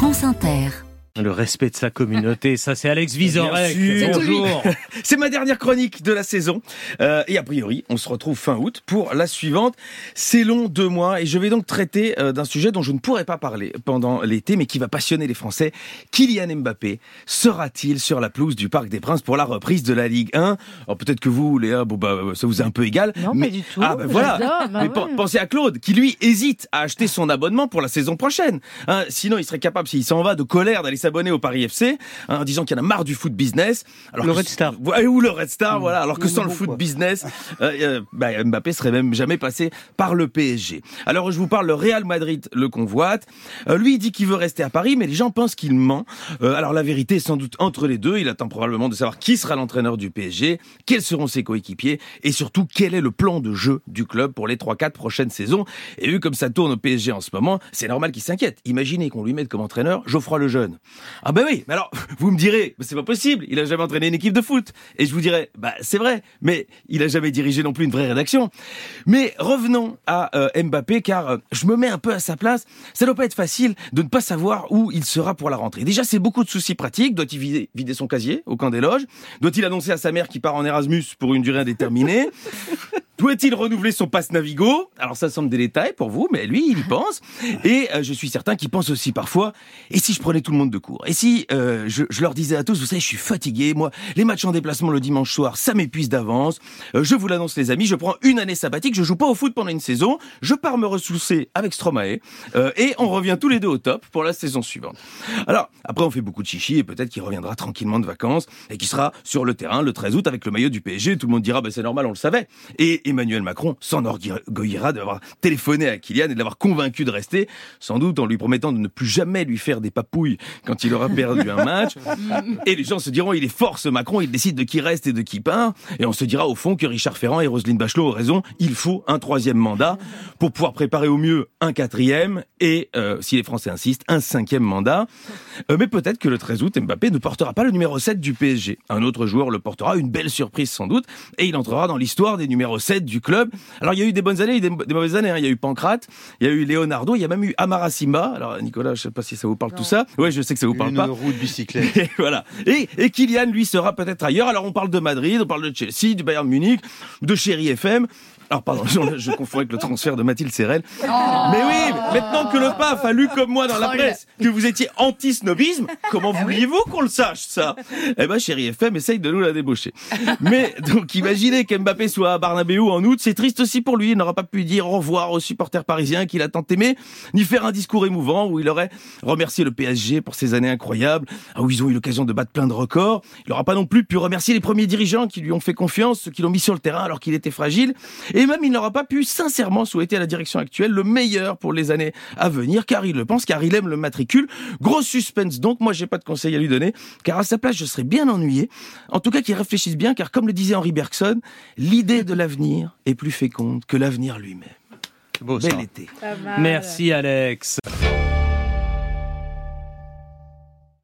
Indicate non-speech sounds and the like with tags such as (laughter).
France Inter. Le respect de sa communauté, ça c'est Alex Vizorek. Bien sûr. Bonjour. (laughs) C'est ma dernière chronique de la saison. Euh, et a priori, on se retrouve fin août pour la suivante. C'est long, deux mois, et je vais donc traiter euh, d'un sujet dont je ne pourrai pas parler pendant l'été, mais qui va passionner les Français. Kylian Mbappé sera-t-il sur la pelouse du Parc des Princes pour la reprise de la Ligue 1 Alors peut-être que vous, Léa, bon bah ça vous est un peu égal. Non, mais du tout. Ah bah voilà. Bah mais ouais. pen- pensez à Claude, qui lui hésite à acheter son abonnement pour la saison prochaine. Hein, sinon, il serait capable, s'il s'en va, de colère d'aller s'abonner au Paris FC, hein, en disant qu'il y en a marre du foot business. Alors Le que- Red Star. Ouais, ou le Red Star, voilà. Alors que Il sans est le foot quoi. business, (laughs) euh, euh, bah, Mbappé serait même jamais passé par le PSG. Alors je vous parle, le Real Madrid le convoite. Euh, lui, il dit qu'il veut rester à Paris, mais les gens pensent qu'il ment. Euh, alors la vérité est sans doute entre les deux. Il attend probablement de savoir qui sera l'entraîneur du PSG, quels seront ses coéquipiers, et surtout quel est le plan de jeu du club pour les 3-4 prochaines saisons. Et vu comme ça tourne au PSG en ce moment, c'est normal qu'il s'inquiète. Imaginez qu'on lui mette comme entraîneur Geoffroy Lejeune. Ah ben oui, mais alors, (laughs) vous me direz, c'est pas possible, il a jamais entraîné une équipe de foot. Et je vous dirais, bah c'est vrai, mais il a jamais dirigé non plus une vraie rédaction. Mais revenons à euh, Mbappé, car euh, je me mets un peu à sa place. Ça doit pas être facile de ne pas savoir où il sera pour la rentrée. Déjà, c'est beaucoup de soucis pratiques. Doit-il vider son casier au camp des loges? Doit-il annoncer à sa mère qu'il part en Erasmus pour une durée indéterminée? Doit-il renouveler son passe Navigo? Alors ça semble des détails pour vous, mais lui, il y pense. Et euh, je suis certain qu'il pense aussi parfois, et si je prenais tout le monde de court? Et si euh, je, je leur disais à tous, vous savez, je suis fatigué, moi, les matchs en déplacement le dimanche soir, ça m'épuise d'avance. Euh, je vous l'annonce les amis, je prends une année sabbatique, je joue pas au foot pendant une saison, je pars me ressourcer avec Stromae, euh, et on revient tous les deux au top pour la saison suivante. Alors, après on fait beaucoup de chichi, et peut-être qu'il reviendra tranquillement de vacances, et qu'il sera sur le terrain le 13 août avec le maillot du PSG, tout le monde dira, bah, c'est normal, on le savait. Et Emmanuel Macron s'enorgueillira d'avoir téléphoné à Kylian et de l'avoir convaincu de rester, sans doute en lui promettant de ne plus jamais lui faire des papouilles quand il aura perdu un match. (laughs) Et les gens se diront, il est fort ce Macron, il décide de qui reste et de qui part. Et on se dira au fond que Richard Ferrand et Roselyne Bachelot ont raison, il faut un troisième mandat pour pouvoir préparer au mieux un quatrième et, euh, si les Français insistent, un cinquième mandat. Euh, mais peut-être que le 13 août, Mbappé ne portera pas le numéro 7 du PSG. Un autre joueur le portera, une belle surprise sans doute, et il entrera dans l'histoire des numéros 7 du club. Alors il y a eu des bonnes années, il y a eu des, des mauvaises années. hein. Il y a eu Pancrate, il y a eu Leonardo, il y a même eu Amara Simba. Alors Nicolas, je sais pas si ça vous parle tout ça. Ouais, je sais que ça vous parle Une pas. roue de bicyclette. (laughs) Et voilà. Et, et Kylian, lui, sera peut-être ailleurs. Alors, on parle de Madrid, on parle de Chelsea, du Bayern Munich, de Chéri FM. Alors, pardon, je, je confonds avec le transfert de Mathilde Serrel. Mais oui, maintenant que le PAF a lu comme moi dans la presse que vous étiez anti-snobisme, comment (laughs) vouliez-vous qu'on le sache, ça? Eh ben, Chéri FM essaye de nous la débaucher. Mais, donc, imaginez qu'Mbappé soit à Barnabéu en août, c'est triste aussi pour lui. Il n'aura pas pu dire au revoir aux supporters parisiens qu'il a tant aimé, ni faire un discours émouvant où il aurait remercié le PSG pour ses années incroyables, ah, où ils ont eu l'occasion de battre plein de records. Il n'aura pas non plus pu remercier les premiers dirigeants qui lui ont fait confiance, ceux qui l'ont mis sur le terrain alors qu'il était fragile. Et même, il n'aura pas pu sincèrement souhaiter à la direction actuelle le meilleur pour les années à venir, car il le pense, car il aime le matricule. Gros suspense donc, moi j'ai pas de conseil à lui donner, car à sa place je serais bien ennuyé. En tout cas qu'il réfléchisse bien, car comme le disait Henri Bergson, l'idée de l'avenir est plus féconde que l'avenir lui-même. C'est beau, ça. Bel été. Merci Alex.